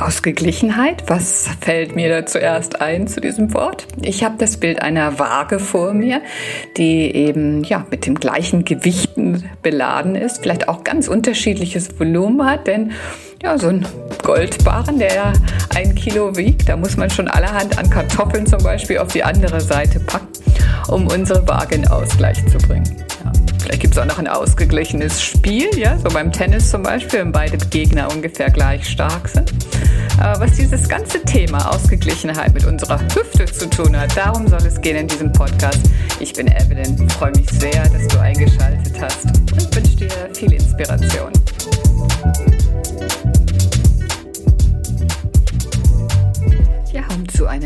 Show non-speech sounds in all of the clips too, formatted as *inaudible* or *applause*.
Ausgeglichenheit, was fällt mir da zuerst ein zu diesem Wort? Ich habe das Bild einer Waage vor mir, die eben ja mit dem gleichen Gewichten beladen ist, vielleicht auch ganz unterschiedliches Volumen hat, denn ja, so ein Goldbarren, der ein Kilo wiegt, da muss man schon allerhand an Kartoffeln zum Beispiel auf die andere Seite packen, um unsere Waage in Ausgleich zu bringen. Vielleicht gibt es auch noch ein ausgeglichenes Spiel, ja, so beim Tennis zum Beispiel, wenn beide Gegner ungefähr gleich stark sind. Aber was dieses ganze Thema Ausgeglichenheit mit unserer Hüfte zu tun hat, darum soll es gehen in diesem Podcast. Ich bin Evelyn, freue mich sehr, dass du eingeschaltet hast und wünsche dir viel Inspiration.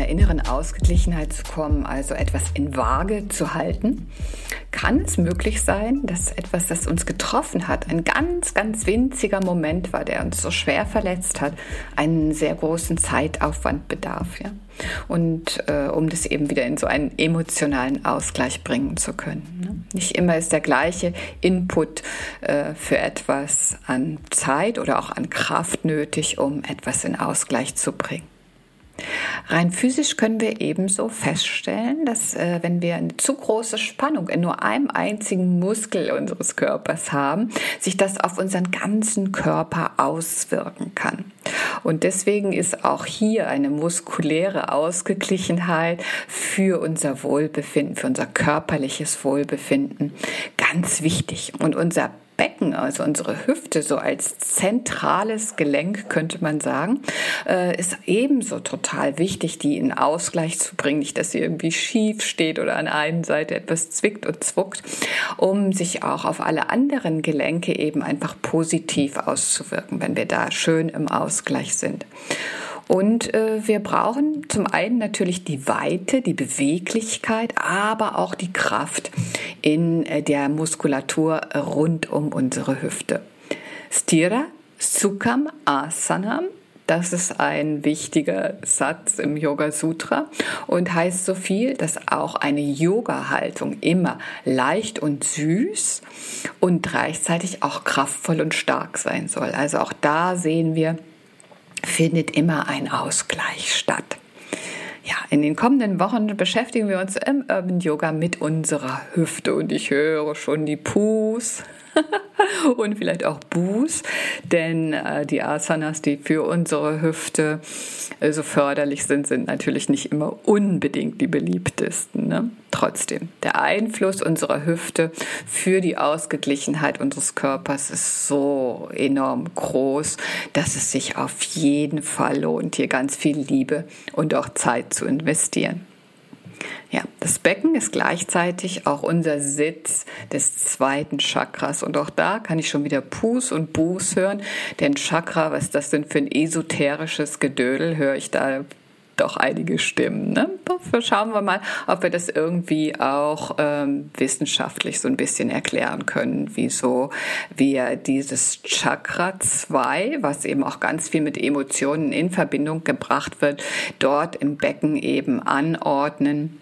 Einer inneren Ausgeglichenheit zu kommen, also etwas in Waage zu halten, kann es möglich sein, dass etwas, das uns getroffen hat, ein ganz, ganz winziger Moment war, der uns so schwer verletzt hat, einen sehr großen Zeitaufwand bedarf. Ja? Und äh, um das eben wieder in so einen emotionalen Ausgleich bringen zu können. Ne? Nicht immer ist der gleiche Input äh, für etwas an Zeit oder auch an Kraft nötig, um etwas in Ausgleich zu bringen. Rein physisch können wir ebenso feststellen, dass äh, wenn wir eine zu große Spannung in nur einem einzigen Muskel unseres Körpers haben, sich das auf unseren ganzen Körper auswirken kann. Und deswegen ist auch hier eine muskuläre Ausgeglichenheit für unser Wohlbefinden, für unser körperliches Wohlbefinden ganz wichtig. Und unser Becken, also unsere Hüfte, so als zentrales Gelenk, könnte man sagen, äh, ist ebenso total wichtig, die in Ausgleich zu bringen. Nicht, dass sie irgendwie schief steht oder an einer Seite etwas zwickt und zwuckt, um sich auch auf alle anderen Gelenke eben einfach positiv auszuwirken, wenn wir da schön im Ausgleich sind. Und äh, wir brauchen zum einen natürlich die Weite, die Beweglichkeit, aber auch die Kraft in äh, der Muskulatur rund um unsere Hüfte. Stira Sukham Asanam das ist ein wichtiger Satz im Yoga Sutra und heißt so viel, dass auch eine Yoga-Haltung immer leicht und süß und gleichzeitig auch kraftvoll und stark sein soll. Also auch da sehen wir, findet immer ein Ausgleich statt. Ja, in den kommenden Wochen beschäftigen wir uns im Urban Yoga mit unserer Hüfte und ich höre schon die Pus *laughs* und vielleicht auch Buß, denn äh, die Asanas, die für unsere Hüfte äh, so förderlich sind, sind natürlich nicht immer unbedingt die beliebtesten. Ne? Trotzdem, der Einfluss unserer Hüfte für die Ausgeglichenheit unseres Körpers ist so enorm groß, dass es sich auf jeden Fall lohnt, hier ganz viel Liebe und auch Zeit zu investieren. Ja, das Becken ist gleichzeitig auch unser Sitz des zweiten Chakras. Und auch da kann ich schon wieder Pus und Buß hören. Denn Chakra, was ist das denn für ein esoterisches Gedödel, höre ich da doch einige Stimmen. Ne? Schauen wir mal, ob wir das irgendwie auch ähm, wissenschaftlich so ein bisschen erklären können, wieso wir dieses Chakra 2, was eben auch ganz viel mit Emotionen in Verbindung gebracht wird, dort im Becken eben anordnen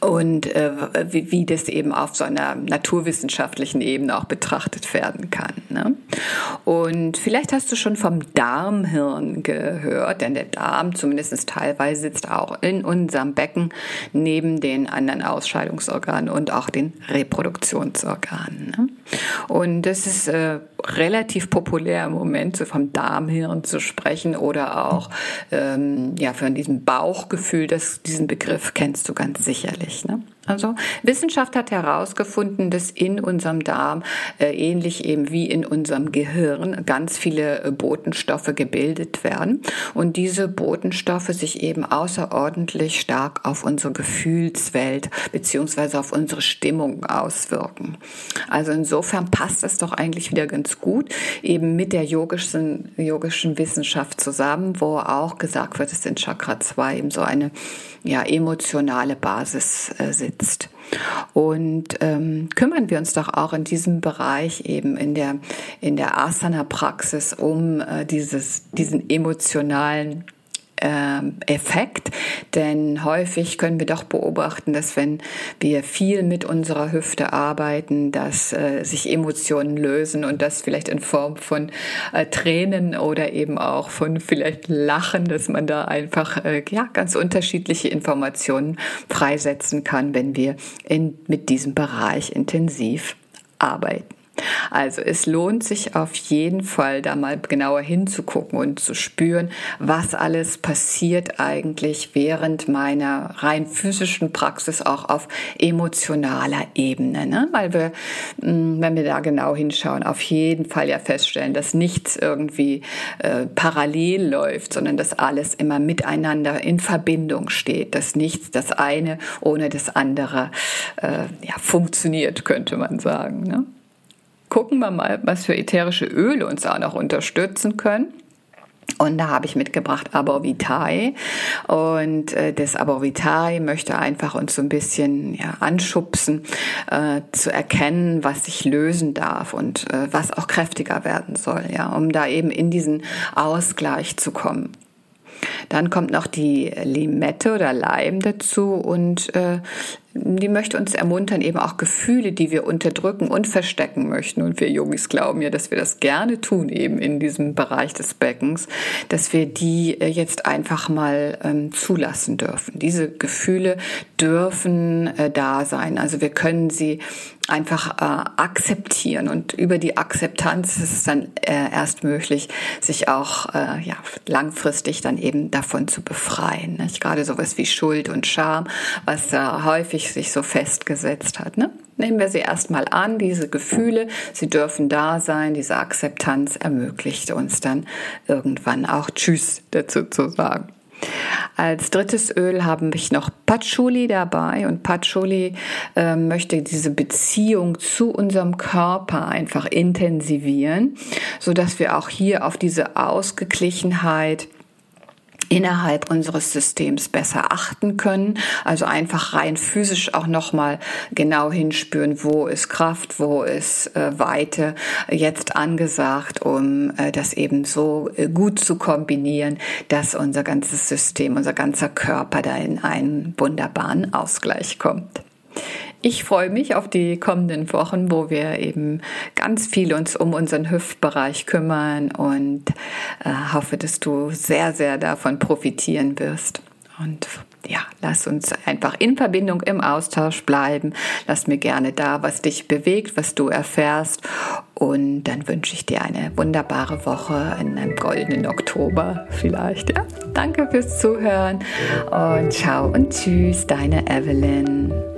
und äh, wie, wie das eben auf so einer naturwissenschaftlichen Ebene auch betrachtet werden kann. Ne? Und vielleicht hast du schon vom Darmhirn gehört, denn der Darm zumindest teilweise sitzt auch in unserem Becken neben den anderen Ausscheidungsorganen und auch den Reproduktionsorganen. Ne? Und das ist äh, relativ populär im Moment, so vom Darmhirn zu sprechen oder auch ähm, ja, von diesem Bauchgefühl, das, diesen Begriff kennst du ganz sicherlich. Ne? Also Wissenschaft hat herausgefunden, dass in unserem Darm, äh, ähnlich eben wie in unserem Gehirn, ganz viele äh, Botenstoffe gebildet werden und diese Botenstoffe sich eben außerordentlich stark auf unsere Gefühlswelt beziehungsweise auf unsere Stimmung auswirken. Also insofern passt es doch eigentlich wieder ganz gut eben mit der yogischen, yogischen Wissenschaft zusammen, wo auch gesagt wird, dass in Chakra 2 eben so eine ja, emotionale Basis äh, sitzt. Und ähm, kümmern wir uns doch auch in diesem Bereich eben in der, in der Asana-Praxis um äh, dieses, diesen emotionalen Effekt, denn häufig können wir doch beobachten, dass wenn wir viel mit unserer Hüfte arbeiten, dass äh, sich Emotionen lösen und das vielleicht in Form von äh, Tränen oder eben auch von vielleicht Lachen, dass man da einfach äh, ja ganz unterschiedliche Informationen freisetzen kann, wenn wir in, mit diesem Bereich intensiv arbeiten. Also es lohnt sich auf jeden Fall da mal genauer hinzugucken und zu spüren, was alles passiert eigentlich während meiner rein physischen Praxis auch auf emotionaler Ebene. Ne? Weil wir, mm, wenn wir da genau hinschauen, auf jeden Fall ja feststellen, dass nichts irgendwie äh, parallel läuft, sondern dass alles immer miteinander in Verbindung steht, dass nichts das eine ohne das andere äh, ja, funktioniert, könnte man sagen. Ne? Gucken wir mal, was für ätherische Öle uns auch noch unterstützen können. Und da habe ich mitgebracht Aborvitae. Und äh, das Aborvitae möchte einfach uns so ein bisschen ja, anschubsen, äh, zu erkennen, was sich lösen darf und äh, was auch kräftiger werden soll, ja, um da eben in diesen Ausgleich zu kommen. Dann kommt noch die Limette oder Leim dazu und äh, die möchte uns ermuntern, eben auch Gefühle, die wir unterdrücken und verstecken möchten. Und wir Yogis glauben ja, dass wir das gerne tun, eben in diesem Bereich des Beckens, dass wir die äh, jetzt einfach mal ähm, zulassen dürfen. Diese Gefühle dürfen äh, da sein. Also wir können sie einfach äh, akzeptieren und über die Akzeptanz ist es dann äh, erst möglich, sich auch äh, ja, langfristig dann eben davon zu befreien. Nicht? Gerade sowas wie Schuld und Scham, was äh, häufig sich so festgesetzt hat. Ne? Nehmen wir sie erstmal an, diese Gefühle, sie dürfen da sein, diese Akzeptanz ermöglicht uns dann irgendwann auch Tschüss dazu zu sagen. Als drittes Öl haben wir noch Patchouli dabei und Patchouli äh, möchte diese Beziehung zu unserem Körper einfach intensivieren, so dass wir auch hier auf diese Ausgeglichenheit innerhalb unseres Systems besser achten können. Also einfach rein physisch auch nochmal genau hinspüren, wo ist Kraft, wo ist äh, Weite jetzt angesagt, um äh, das eben so äh, gut zu kombinieren, dass unser ganzes System, unser ganzer Körper da in einen wunderbaren Ausgleich kommt. Ich freue mich auf die kommenden Wochen, wo wir eben ganz viel uns um unseren Hüftbereich kümmern und äh, hoffe, dass du sehr, sehr davon profitieren wirst. Und ja, lass uns einfach in Verbindung im Austausch bleiben. Lass mir gerne da, was dich bewegt, was du erfährst. Und dann wünsche ich dir eine wunderbare Woche in einem goldenen Oktober vielleicht. Ja, danke fürs Zuhören und ciao und tschüss, deine Evelyn.